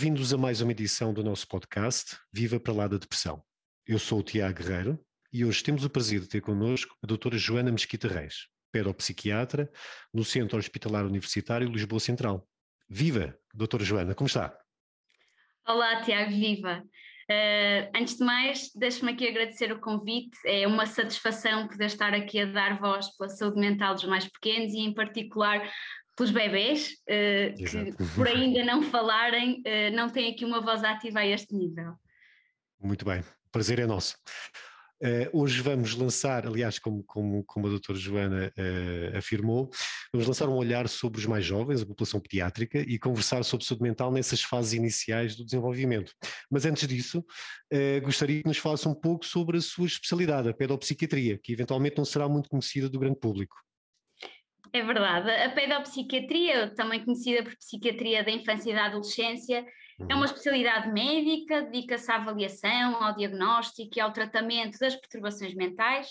Bem-vindos a mais uma edição do nosso podcast Viva para lá da Depressão. Eu sou o Tiago Guerreiro e hoje temos o prazer de ter connosco a doutora Joana Mesquita Reis, pedopsiquiatra no Centro Hospitalar Universitário Lisboa Central. Viva, doutora Joana, como está? Olá, Tiago, viva! Uh, antes de mais, deixe-me aqui agradecer o convite. É uma satisfação poder estar aqui a dar voz pela saúde mental dos mais pequenos e, em particular, pelos bebés, uh, que por ainda não falarem, uh, não têm aqui uma voz ativa a este nível. Muito bem, o prazer é nosso. Uh, hoje vamos lançar, aliás, como, como, como a doutora Joana uh, afirmou, vamos lançar um olhar sobre os mais jovens, a população pediátrica, e conversar sobre saúde mental nessas fases iniciais do desenvolvimento. Mas antes disso, uh, gostaria que nos falasse um pouco sobre a sua especialidade, a pedopsiquiatria, que eventualmente não será muito conhecida do grande público. É verdade. A pedopsiquiatria, também conhecida por psiquiatria da infância e da adolescência, é uma uhum. especialidade médica, dedica-se à avaliação, ao diagnóstico e ao tratamento das perturbações mentais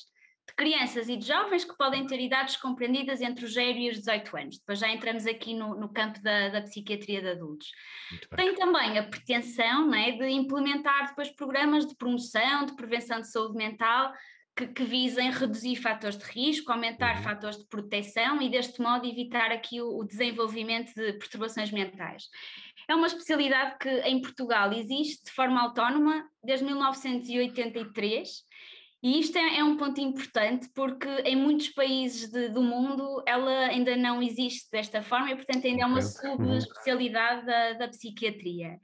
de crianças e de jovens que podem ter idades compreendidas entre os 0 e os 18 anos. Depois já entramos aqui no, no campo da, da, psiquiatria de adultos. Tem também a pretensão né, de implementar depois programas de promoção, de prevenção de saúde mental, que, que, visem reduzir fatores de risco, aumentar uhum. fatores de proteção e, deste modo, evitar aqui o, o, desenvolvimento de perturbações mentais. É uma especialidade que em Portugal existe de forma autónoma desde 1983 e isto é, é, um ponto importante porque em muitos países de, do mundo ela ainda não existe desta forma e, portanto, ainda é uma subespecialidade da, da psiquiatria.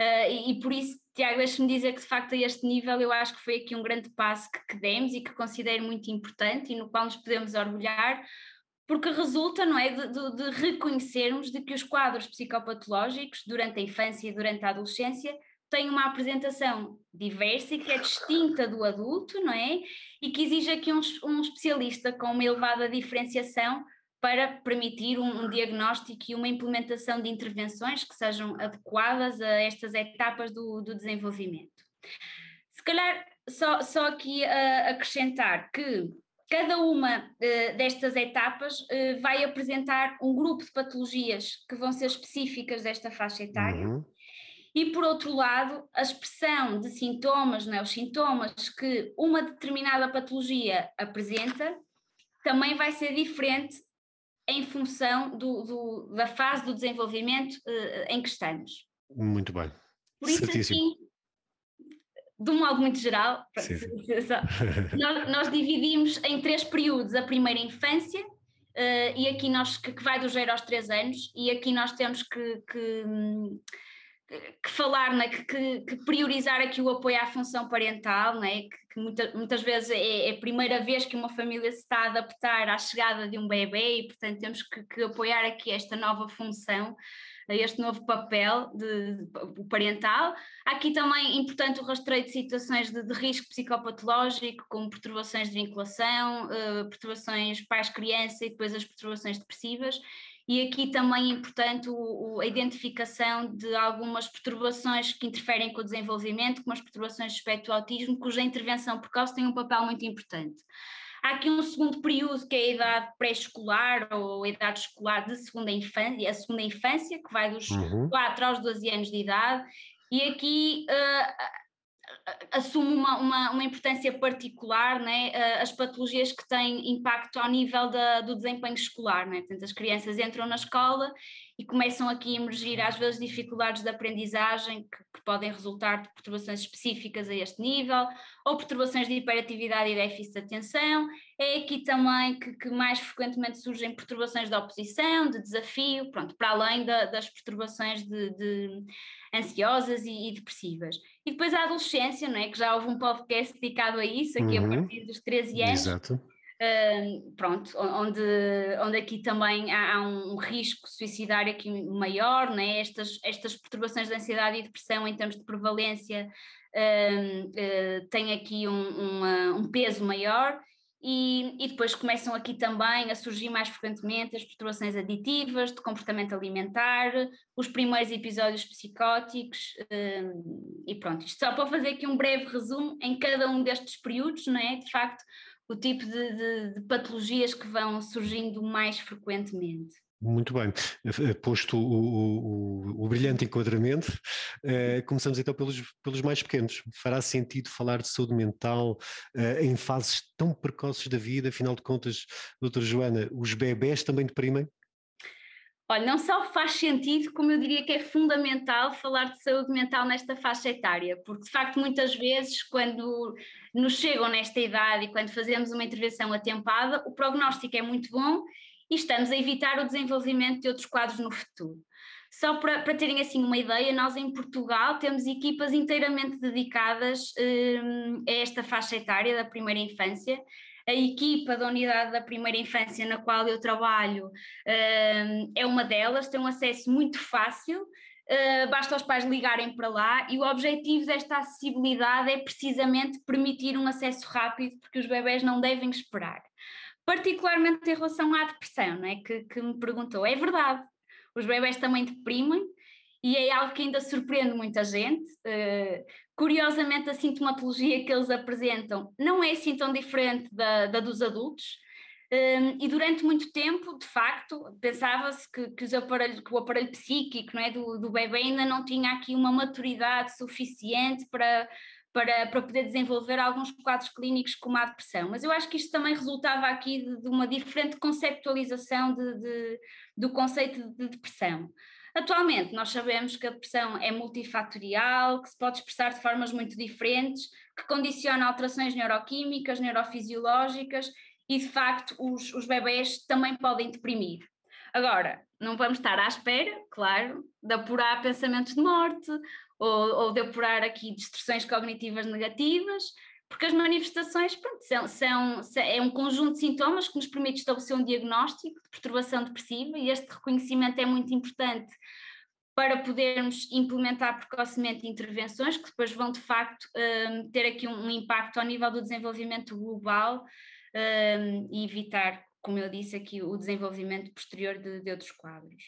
Uh, e, e, por isso, Tiago, deixe-me dizer que de facto a este nível eu acho que foi aqui um grande passo que, que demos e que considero muito importante e no qual nos podemos orgulhar, porque resulta, não é, de, de, de reconhecermos de que os quadros psicopatológicos durante a infância e durante a adolescência tem uma apresentação diversa e que é distinta do adulto, não é? E que exige aqui um, um especialista com uma elevada diferenciação para permitir um, um, diagnóstico e uma implementação de intervenções que sejam adequadas a estas etapas do, do desenvolvimento. Se calhar, só, só aqui acrescentar que cada uma uh, destas etapas uh, vai apresentar um grupo de patologias que vão ser específicas desta faixa etária. Uhum e por outro lado, a expressão de sintomas, não é? os sintomas que uma determinada patologia apresenta, também vai ser diferente em função do, do, da fase do desenvolvimento uh, em que estamos. Muito bem. Por isso, assim, de um modo muito geral, nós, nós, dividimos em três períodos: a primeira infância, uh, e aqui nós que, que, vai do 0 aos 3 anos, e aqui nós temos que, que hum, que falar, né, que, que, que, priorizar aqui o apoio à função parental, né, que, que muita, muitas vezes é, é, a primeira vez que uma família se está a adaptar à chegada de um bebê e, portanto, temos que, apoiar aqui esta nova função, este novo papel de, de, parental. Há aqui também importante o rastreio de situações de, de risco psicopatológico, como perturbações de vinculação, uh, perturbações pais-criança e depois as perturbações depressivas e aqui também é importante o, o, a identificação de algumas perturbações que interferem com o desenvolvimento, como as perturbações de espectro autismo, cuja intervenção precoce tem um papel muito importante. Há aqui um segundo período que é a idade pré-escolar ou a idade escolar de segunda infância, a segunda infância, que vai dos uhum. 4 aos 12 anos de idade, e aqui uh, assume uma, uma, uma, importância particular né, as patologias que têm impacto ao nível da, do desempenho escolar. Né? Portanto, as crianças entram na escola e começam aqui a emergir às vezes dificuldades de aprendizagem que, que podem resultar de perturbações específicas a este nível, ou perturbações de hiperatividade e déficit de atenção. É aqui também que, que mais frequentemente surgem perturbações de oposição, de desafio, pronto, para além da, das perturbações de, de ansiosas e, e, depressivas. E depois a adolescência, não é? que já houve um podcast dedicado a isso, aqui uhum. a partir dos 13 anos. Exato. Uh, pronto, onde, onde aqui também há, há, um risco suicidário aqui maior, né? estas, estas perturbações de ansiedade e depressão em termos de prevalência uh, uh, têm aqui um, um, um peso maior e, e, depois começam aqui também a surgir mais frequentemente as perturbações aditivas, de comportamento alimentar, os primeiros episódios psicóticos, um, e pronto, isto só para fazer aqui um breve resumo em cada um destes períodos, não é? De facto, o tipo de, de, de patologias que vão surgindo mais frequentemente. Muito bem, posto o, o, o brilhante enquadramento, eh, começamos então pelos, pelos mais pequenos. Fará sentido falar de saúde mental eh, em fases tão precoces da vida? Afinal de contas, doutora Joana, os bebés também deprimem? Olha, não só faz sentido, como eu diria que é fundamental falar de saúde mental nesta faixa etária, porque de facto muitas vezes quando nos chegam nesta idade e quando fazemos uma intervenção atempada, o prognóstico é muito bom e estamos a evitar o desenvolvimento de outros quadros no futuro. Só para, para terem assim uma ideia, nós em Portugal temos equipas inteiramente dedicadas um, a esta faixa etária da primeira infância. A equipa da unidade da primeira infância na qual eu trabalho um, é uma delas, tem um acesso muito fácil, Uh, basta os pais ligarem para lá e o objetivo desta acessibilidade é precisamente permitir um acesso rápido, porque os bebés não devem esperar particularmente em relação à depressão, não é? que, que me perguntou. É verdade, os bebés também deprimem e é algo que ainda surpreende muita gente. Uh, curiosamente, a sintomatologia que eles apresentam não é assim tão diferente da, da dos adultos. Um, ehm, e durante muito tempo, de facto, pensava-se que, que, que, o aparelho psíquico não é, do, do bebê ainda não tinha aqui uma maturidade suficiente para, para, para poder desenvolver alguns quadros clínicos como a depressão. Mas eu acho que isto também resultava aqui de, de uma diferente conceptualização de, de, do conceito de depressão. Atualmente, nós sabemos que a depressão é multifatorial, que se pode expressar de formas muito diferentes, que condiciona alterações neuroquímicas, neurofisiológicas e, de facto, os, os bebés também podem deprimir. Agora, não vamos estar à espera, claro, de apurar pensamentos de morte ou, ou de apurar aqui distorções cognitivas negativas, porque as manifestações pronto, são, são, é um conjunto de sintomas que nos permite estabelecer um diagnóstico de perturbação depressiva e este reconhecimento é muito importante para podermos implementar precocemente intervenções que depois vão de facto um, ter aqui um, impacto ao nível do desenvolvimento global um, e evitar, como eu disse aqui, o desenvolvimento posterior de, de outros quadros.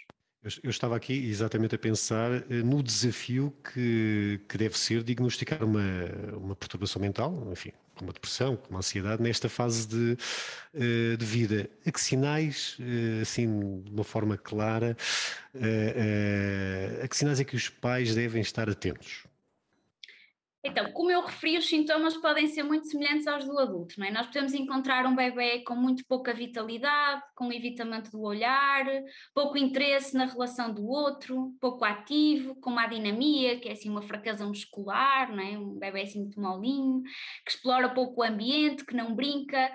Eu estava aqui exatamente a pensar eh, no desafio que, que deve ser diagnosticar uma, uma perturbação mental, enfim, como a depressão, como a ansiedade, nesta fase de, eh, de vida. A que sinais, eh, assim, de uma forma clara, a que sinais é que os pais devem estar atentos? Então, como eu referi, os sintomas podem ser muito semelhantes aos do adulto, não é? Nós podemos encontrar um bebê com muito pouca vitalidade, com evitamento do olhar, pouco interesse na relação do outro, pouco ativo, com má dinamia, que é assim uma fraqueza muscular, não é? Um bebê assim muito molinho, que explora pouco o ambiente, que não brinca.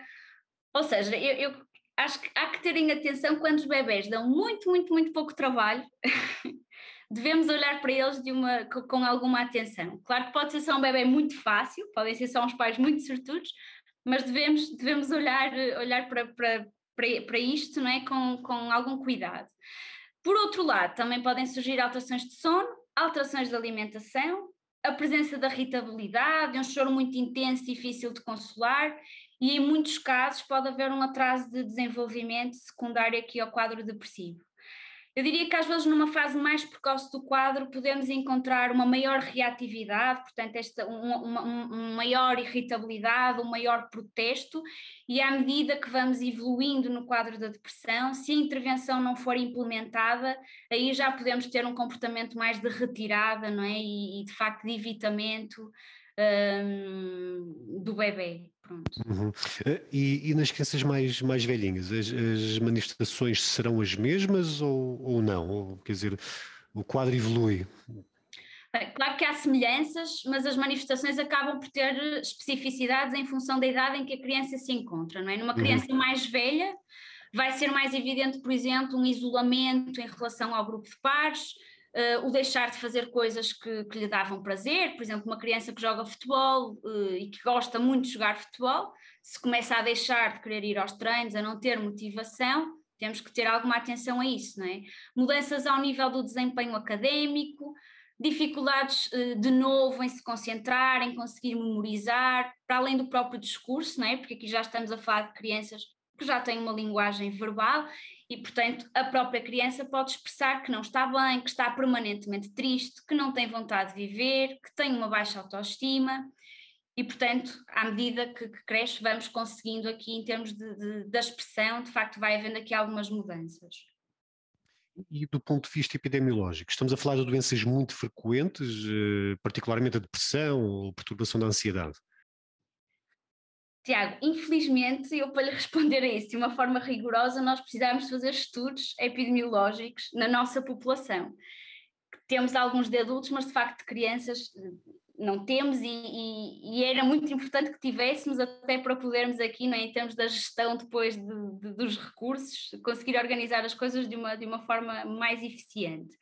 Ou seja, eu, eu acho que há que terem atenção quando os bebés dão muito, muito, muito pouco trabalho. devemos olhar para eles de uma, com alguma atenção. Claro que pode ser só um bebê muito fácil, podem ser só uns pais muito sortudos, mas devemos, devemos olhar, olhar para, para, para, para isto não é? com, com algum cuidado. Por outro lado, também podem surgir alterações de sono, alterações de alimentação, a presença da irritabilidade, um choro muito intenso, difícil de consolar, e em muitos casos pode haver um atraso de desenvolvimento secundário aqui ao quadro depressivo. Eu diria que às vezes numa fase mais precoce do quadro podemos encontrar uma maior reatividade, portanto esta, uma, uma, maior irritabilidade, um maior protesto e à medida que vamos evoluindo no quadro da depressão, se a intervenção não for implementada, aí já podemos ter um comportamento mais de retirada, não é? E, e de facto de evitamento um, do bebê. Pronto. Uhum. Eh, e, e, nas crianças mais, mais velhinhas, as, as manifestações serão as mesmas ou, ou não? Ou, quer dizer, o quadro evolui? Claro que há semelhanças, mas as manifestações acabam por ter especificidades em função da idade em que a criança se encontra, não é? Numa uhum. criança uhum. mais velha, vai ser mais evidente, por exemplo, um isolamento em relação ao grupo de pares, uh, o deixar de fazer coisas que, que, lhe davam prazer, por exemplo, uma criança que joga futebol uh, e que gosta muito de jogar futebol, se começa a deixar de querer ir aos treinos, a não ter motivação, temos que ter alguma atenção a isso, não é? Mudanças ao nível do desempenho académico, dificuldades uh, de novo em se concentrar, em conseguir memorizar, para além do próprio discurso, não é? Porque aqui já estamos a falar de crianças que já têm uma linguagem verbal e, portanto, a própria criança pode expressar que não está bem, que está permanentemente triste, que não tem vontade de viver, que tem uma baixa autoestima. E, portanto, à medida que, que cresce, vamos conseguindo aqui, em termos de, de, da expressão, de facto, vai havendo aqui algumas mudanças. E do ponto de vista epidemiológico, estamos a falar de doenças muito frequentes, eh, particularmente a depressão ou perturbação da ansiedade? Tiago, infelizmente, eu para lhe responder a isso de uma forma rigorosa, nós precisamos fazer estudos epidemiológicos na nossa população. Temos alguns de adultos, mas de facto de crianças não temos e, e, e, era muito importante que tivéssemos até para podermos aqui, né, em termos da gestão depois de, de, dos recursos, conseguir organizar as coisas de uma, de uma forma mais eficiente.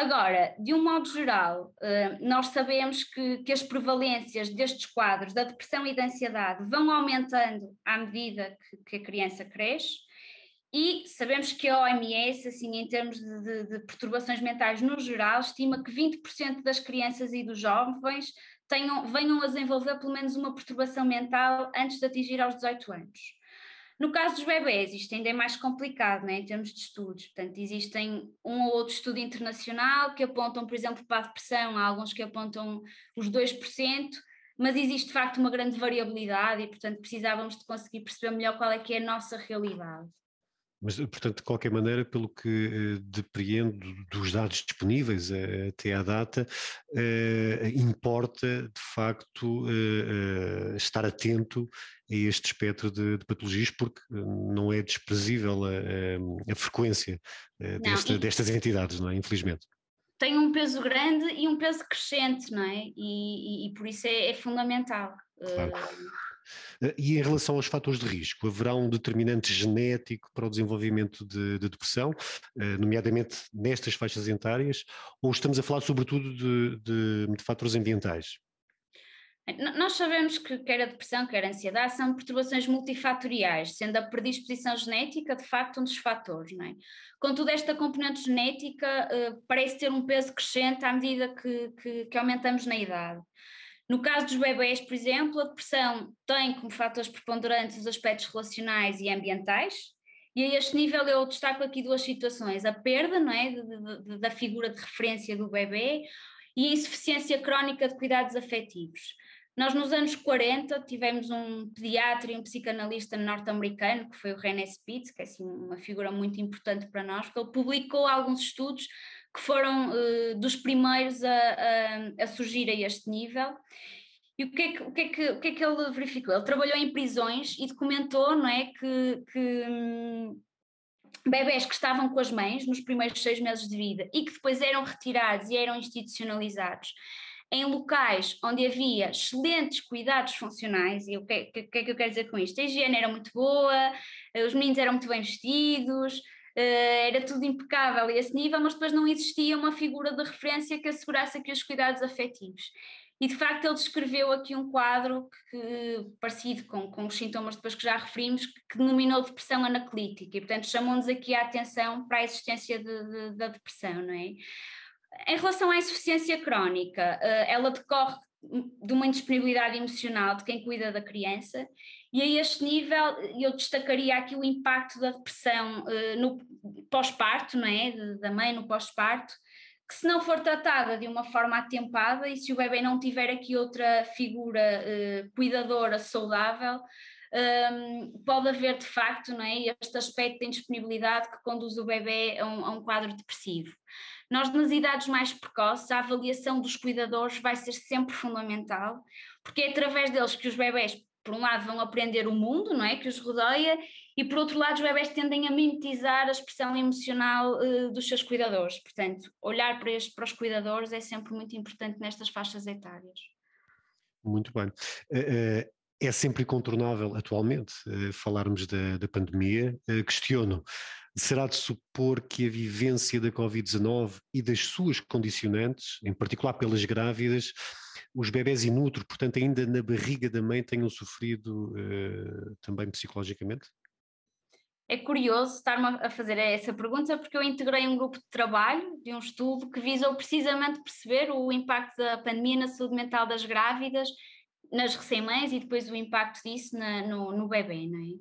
Agora, de um modo geral, eh, nós sabemos que, que as prevalências destes quadros da depressão e da ansiedade vão aumentando à medida que, que a criança cresce, e sabemos que a OMS, assim, em termos de, de, de perturbações mentais no geral, estima que 20% das crianças e dos jovens tenham, venham a desenvolver pelo menos uma perturbação mental antes de atingir aos 18 anos. No caso dos bebés, isto ainda é mais complicado né, em termos de estudos. Portanto, existem um ou outro estudo internacional que apontam, por exemplo, para a depressão, há alguns que apontam os 2%, mas existe de facto uma grande variabilidade e, portanto, precisávamos de conseguir perceber melhor qual é que é a nossa realidade. Mas, portanto, de qualquer maneira, pelo que eh, depreendo dos dados disponíveis eh, até à data, eh, importa, de facto, estar atento a este espectro de, de, patologias, porque não é desprezível a, a frequência desta, não, destas entidades, não é? Infelizmente tem um peso grande e um peso crescente, não é? E, e, e por isso é, é fundamental. Claro. Uh, e em relação aos fatores de risco, haverá um determinante genético para o desenvolvimento de, de depressão, eh, nomeadamente nestas faixas etárias, ou estamos a falar sobretudo de, de, de fatores ambientais? Nós sabemos que quer a depressão, quer a ansiedade são perturbações multifatoriais, sendo a predisposição genética de facto um dos fatores, não é? Contudo, esta componente genética uh, parece ter um peso crescente à medida que, que, que aumentamos na idade. No caso dos bebés, por exemplo, a depressão tem como fatores preponderantes os aspectos relacionais e ambientais, e a este nível eu destaco aqui duas situações: a perda não é, de, de, da figura de referência do bebê e a insuficiência crónica de cuidados afetivos. Nós, nos anos 40, tivemos um pediatra e um psicanalista norte-americano, que foi o René Spitz, que é assim, uma figura muito importante para nós, que ele publicou alguns estudos que foram uh, dos primeiros a, a, a, surgir a este nível. E o que, é que, o, que é que, o que é que ele verificou? Ele trabalhou em prisões e documentou não é, que, que hum, bebés que estavam com as mães nos primeiros seis meses de vida e que depois eram retirados e eram institucionalizados em locais onde havia excelentes cuidados funcionais, e o que, que, que é que eu quero dizer com isto? A higiene era muito boa, os meninos eram muito bem vestidos, era tudo impecável a esse nível, mas depois não existia uma figura de referência que assegurasse aqui os cuidados afetivos. E de facto ele descreveu aqui um quadro que, parecido com, com os sintomas depois que já referimos, que denominou depressão anaclítica, e portanto chamou-nos aqui a atenção para a existência de, de, da depressão, não é? Em relação à insuficiência crónica, eh, ela decorre de uma indisponibilidade emocional de quem cuida da criança e a este nível eu destacaria aqui o impacto da depressão uh, no pós-parto, não é? Da mãe no pós-parto, que se não for tratada de uma forma atempada e se o bebê não tiver aqui outra figura uh, cuidadora saudável, um, ehm, pode haver de facto não é, este aspecto de indisponibilidade que conduz o bebê a um, a um quadro depressivo. Nós, nas idades mais precoces, a avaliação dos cuidadores vai ser sempre fundamental, porque é através deles que os bebés por um lado, vão aprender o mundo, não é? Que os rodeia, e por outro lado, os bebés tendem a mimetizar a expressão emocional uh, dos seus cuidadores. Portanto, olhar para, este, para os cuidadores é sempre muito importante nestas faixas etárias. Muito bem. Uh, uh, é sempre incontornável, atualmente, falarmos da, da pandemia. questiono. Será de supor que a vivência da Covid-19 e das suas condicionantes, em particular pelas grávidas, os bebés in utero, portanto, ainda na barriga da mãe, tenham sofrido uh, também psicologicamente? É curioso estar-me a fazer essa pergunta porque eu integrei um grupo de trabalho de um estudo que visou precisamente perceber o impacto da pandemia na saúde mental das grávidas, nas recém-mães e depois o impacto disso na, no, no bebê. Não é?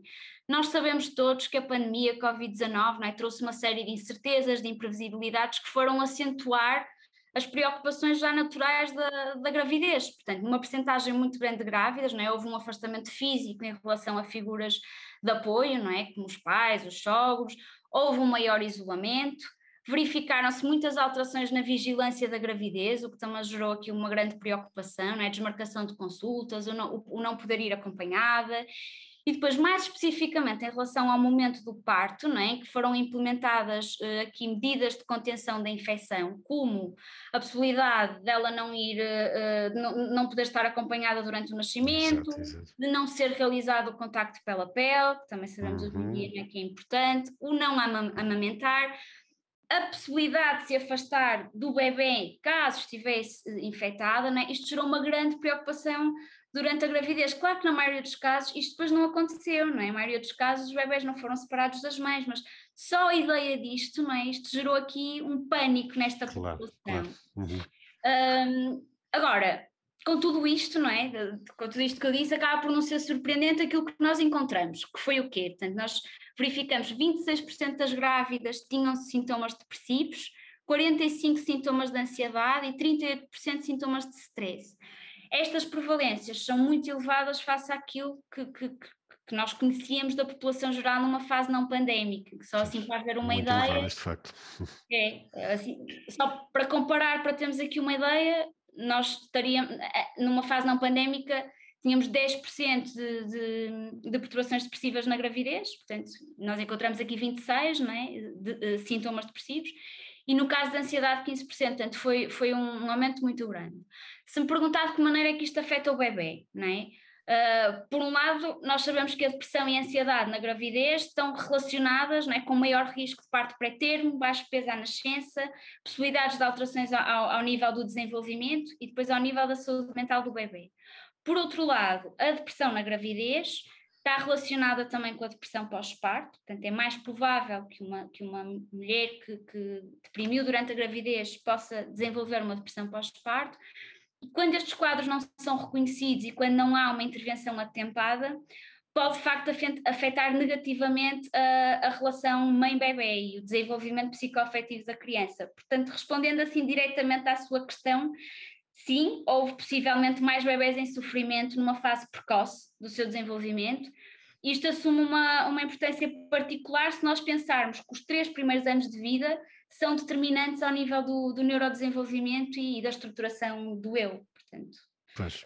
Nós sabemos todos que a pandemia Covid-19 é? trouxe uma série de incertezas, de imprevisibilidades que foram acentuar as preocupações já naturais da, da gravidez. Portanto, uma percentagem muito grande de grávidas, não é? houve um afastamento físico em relação a figuras de apoio, não é? como os pais, os sogros, houve um maior isolamento, verificaram-se muitas alterações na vigilância da gravidez, o que também gerou aqui uma grande preocupação, não é? desmarcação de consultas, o não, o não poder ir acompanhada, e depois, mais especificamente em relação ao momento do parto, não é? que foram implementadas uh, aqui medidas de contenção da infecção, como a possibilidade dela não ir, uh, não, não, poder estar acompanhada durante o nascimento, exato, exato. de não ser realizado o contacto pela pele, que também sabemos uhum. hoje em dia que é importante, o não amamentar, a possibilidade de se afastar do bebê caso estivesse infectada, né? isto gerou uma grande preocupação durante a gravidez. Claro que na maioria dos casos isto depois não aconteceu, não é? Na maioria dos casos os bebés não foram separados das mães, mas só a ideia disto, não é? Isto gerou aqui um pânico nesta claro, população. Claro. Uhum. Um, agora, com tudo isto, não é? Com tudo isto que eu disse, acaba por não ser surpreendente aquilo que nós encontramos, que foi o quê? Portanto, nós verificamos 26% das grávidas tinham sintomas depressivos, 45% sintomas de ansiedade e 38% sintomas de stress estas prevalências são muito elevadas face àquilo que, que, que nós conhecíamos da população geral numa fase não pandémica, que só assim para haver uma muito ideia. Elevadas, de facto. É, assim, só para comparar, para termos aqui uma ideia, nós estaríamos, eh, numa fase não pandémica, tínhamos 10% de, de, de perturbações depressivas na gravidez, portanto, nós encontramos aqui 26 não é, de, de, sintomas depressivos, e no caso da ansiedade 15%, portanto foi, foi um, um aumento muito grande. Se me perguntar de que maneira é que isto afeta o bebê, não é? Uh, por um lado, nós sabemos que a depressão e a ansiedade na gravidez estão relacionadas é, com maior risco de parto pré-termo, baixo peso à nascença, possibilidades de alterações ao, ao, nível do desenvolvimento e depois ao nível da saúde mental do bebê. Por outro lado, a depressão na gravidez está relacionada também com a depressão pós-parto, portanto é mais provável que uma, que uma mulher que, que deprimiu durante a gravidez possa desenvolver uma depressão pós-parto, quando estes quadros não são reconhecidos e quando não há uma intervenção atempada, pode de facto afetar negativamente a, a relação mãe-bebê e o desenvolvimento psicoafetivo da criança. Portanto, respondendo assim diretamente à sua questão, sim, houve possivelmente mais bebés em sofrimento numa fase precoce do seu desenvolvimento. Isto assume uma, uma importância particular se nós pensarmos que os três primeiros anos de vida são determinantes ao nível do, do neurodesenvolvimento e da estruturação do eu, portanto. Pois.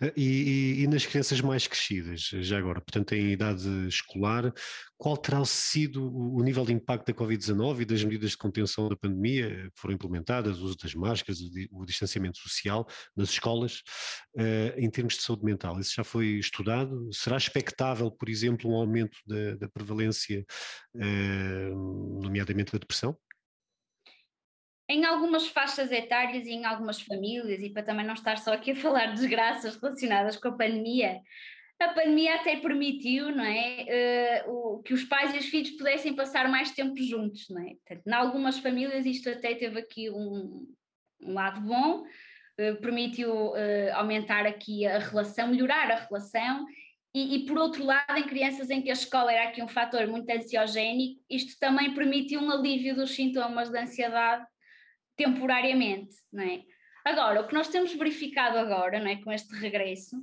Eh, e, e, e, nas crianças mais crescidas, já agora, portanto em idade escolar, qual terá sido o, nível de impacto da Covid-19 e das medidas de contenção da pandemia que foram implementadas, o uso das máscaras, o, distanciamento social nas escolas, uh, em termos de saúde mental? Isso já foi estudado? Será expectável, por exemplo, um aumento da, da prevalência, nomeadamente da depressão? Em algumas faixas etárias e em algumas famílias, e para também não estar só aqui a falar de desgraças relacionadas com a pandemia, a pandemia até permitiu, não é, uh, o, que os pais e os filhos pudessem passar mais tempo juntos, não é? Portanto, em algumas famílias isto até teve aqui um, um lado bom, uh, permitiu uh, aumentar aqui a relação, melhorar a relação, e, e, por outro lado, em crianças em que a escola era aqui um fator muito ansiogénico, isto também permitiu um alívio dos sintomas de ansiedade temporariamente, não é? Agora, o que nós temos verificado agora, não é, com este regresso,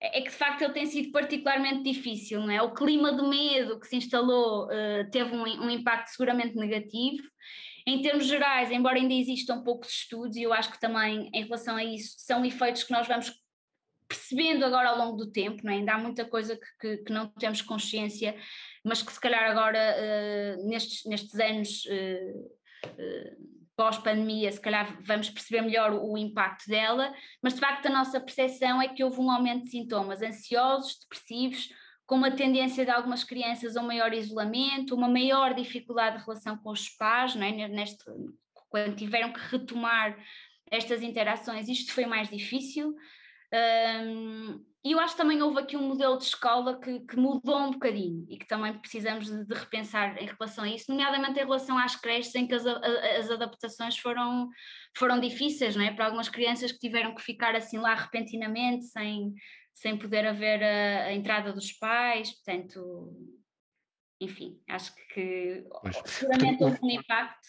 é, é que de facto ele tem sido particularmente difícil, não é? O clima de medo que se instalou uh, teve um, um, impacto seguramente negativo. Em termos gerais, embora ainda existam poucos estudos, e eu acho que também em relação a isso são efeitos que nós vamos percebendo agora ao longo do tempo, não é? ainda há muita coisa que, que, que não temos consciência, mas que se calhar agora, uh, nestes, nestes anos uh, pós-pandemia, se calhar vamos perceber melhor o, impacto dela, mas de facto a nossa percepção é que houve um aumento de sintomas ansiosos, depressivos, com uma tendência de algumas crianças a um maior isolamento, uma maior dificuldade de relação com os pais, não é? Neste, quando tiveram que retomar estas interações, isto foi mais difícil. Um, e eu acho que também houve aqui um modelo de escola que, que mudou um bocadinho e que também precisamos de, de, repensar em relação a isso, nomeadamente em relação às creches em que as, as adaptações foram, foram difíceis, não é? Para algumas crianças que tiveram que ficar assim lá repentinamente, sem, sem poder haver a, a entrada dos pais, portanto, enfim, acho que Mas, seguramente houve um impacto.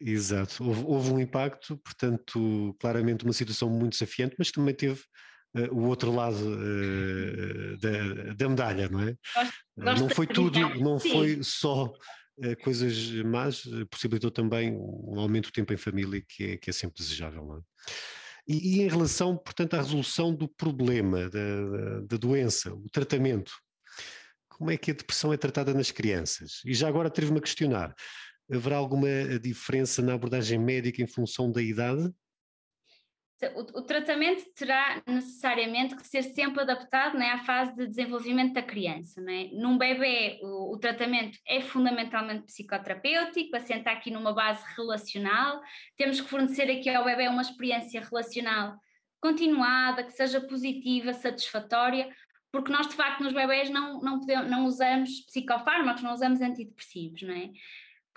Exato, houve, houve um impacto, portanto, claramente uma situação muito desafiante, mas também teve uh, o outro lado uh, da, da, medalha, não é? Gosto, gosto não foi tudo, não Sim. foi só coisas más, possibilitou também um aumento do tempo em família, que é, que é sempre desejável. Não é? E, e, em relação, portanto, à resolução do problema, da, da, da doença, o tratamento, como é que a depressão é tratada nas crianças? E já agora atrevo-me a questionar: haverá alguma diferença na abordagem médica em função da idade? O, o, tratamento terá necessariamente que ser sempre adaptado né, à fase de desenvolvimento da criança. Né? Num bebê, o, o, tratamento é fundamentalmente psicoterapêutico, assenta aqui numa base relacional. Temos que fornecer aqui ao bebê uma experiência relacional continuada, que seja positiva, satisfatória, porque nós de facto nos bebés não, não, não usamos psicofármacos, não usamos antidepressivos, não é?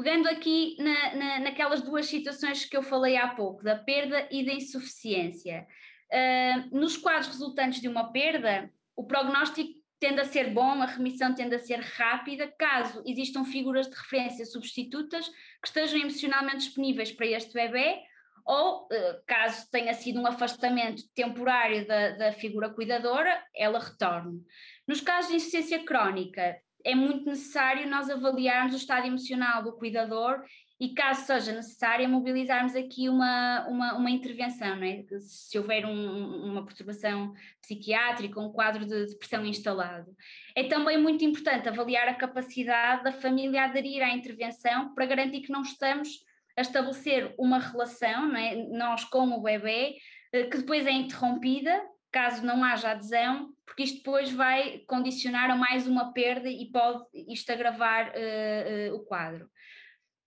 Pegando aqui na, na, naquelas duas situações que eu falei há pouco, da perda e da insuficiência. Uh, nos quadros resultantes de uma perda, o prognóstico tende a ser bom, a remissão tende a ser rápida, caso existam figuras de referência substitutas que estejam emocionalmente disponíveis para este bebê, ou uh, caso tenha sido um afastamento temporário da, da figura cuidadora, ela retorne. Nos casos de insuficiência crónica, é muito necessário nós avaliarmos o estado emocional do cuidador e, caso seja necessário, mobilizarmos aqui uma, uma, uma intervenção, não é? se houver um, uma perturbação psiquiátrica, um quadro de depressão instalado. É também muito importante avaliar a capacidade da família aderir à intervenção para garantir que não estamos a estabelecer uma relação, não é? nós com o bebê, eh, que depois é interrompida caso não haja adesão, porque isto depois vai condicionar a mais uma perda e pode isto agravar uh, uh, o quadro.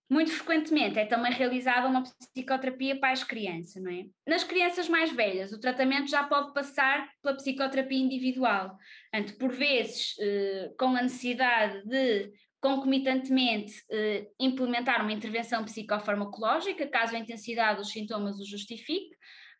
Muito frequentemente é também realizada uma psicoterapia para as crianças, não é? Nas crianças mais velhas, o tratamento já pode passar pela psicoterapia individual, portanto, por vezes uh, com a necessidade de concomitantemente implementar uma intervenção psicofarmacológica, caso a intensidade dos sintomas o justifique,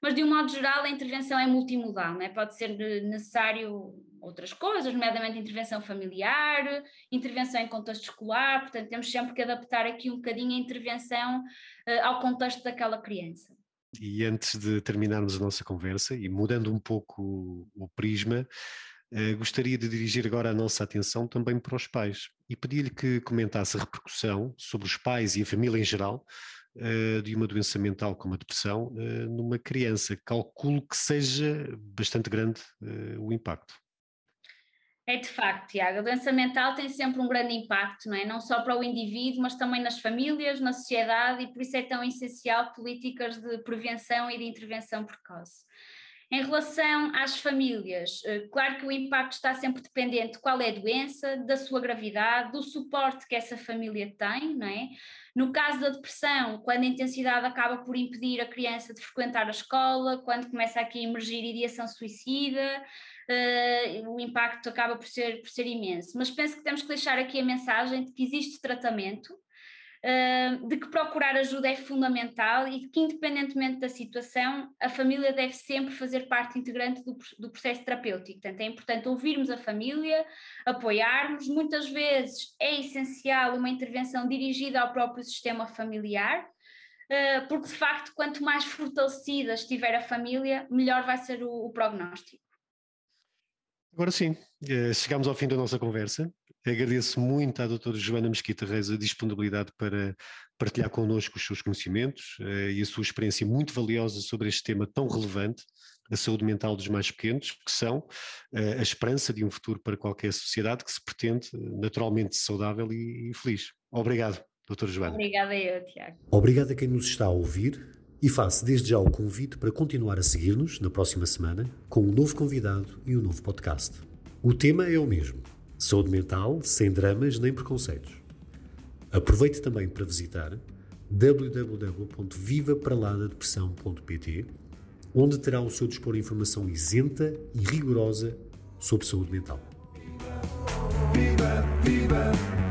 mas de um modo geral a intervenção é multimodal, é? pode ser necessário outras coisas, nomeadamente intervenção familiar, intervenção em contexto escolar, portanto temos sempre que adaptar aqui um bocadinho a intervenção uh, ao contexto daquela criança. E antes de terminarmos a nossa conversa e mudando um pouco o, prisma, uh, gostaria de dirigir agora a nossa atenção também para os pais e pedir-lhe que comentasse a repercussão sobre os pais e a família em geral de uma doença mental como a depressão uh, numa criança. Calculo que seja bastante grande uh, o impacto. É de facto, Tiago, a doença mental tem sempre um grande impacto, não é? Não só para o indivíduo, mas também nas famílias, na sociedade, e por isso é tão essencial políticas de prevenção e de intervenção precoce. Em relação às famílias, claro que o impacto está sempre dependente de qual é a doença, da sua gravidade, do suporte que essa família tem, não é? No caso da depressão, quando a intensidade acaba por impedir a criança de frequentar a escola, quando começa aqui a emergir ideação suicida, uh, o impacto acaba por ser, por ser imenso. Mas penso que temos que deixar aqui a mensagem de que existe tratamento, de que procurar ajuda é fundamental e que, independentemente da situação, a família deve sempre fazer parte integrante do, do processo terapêutico. Portanto, é importante ouvirmos a família, apoiarmos. Muitas vezes é essencial uma intervenção dirigida ao próprio sistema familiar, porque de facto, quanto mais fortalecida estiver a família, melhor vai ser o, o prognóstico. Agora sim, eh, chegamos ao fim da nossa conversa. Agradeço muito à doutora Joana Mesquita Reis a disponibilidade para partilhar connosco os seus conhecimentos uh, e a sua experiência muito valiosa sobre este tema tão relevante, a saúde mental dos mais pequenos, que são uh, a esperança de um futuro para qualquer sociedade que se pretende uh, naturalmente saudável e, e feliz. Obrigado, doutora Joana. Obrigada eu, Tiago. Obrigado a quem nos está a ouvir e faço desde já o convite para continuar a seguir-nos na próxima semana com um novo convidado e um novo podcast. O tema é o mesmo Saúde mental sem dramas nem preconceitos. Aproveite também para visitar www.vivaparaladadepressão.pt, onde terá ao seu dispor informação isenta e rigorosa sobre saúde mental. Viva, viva.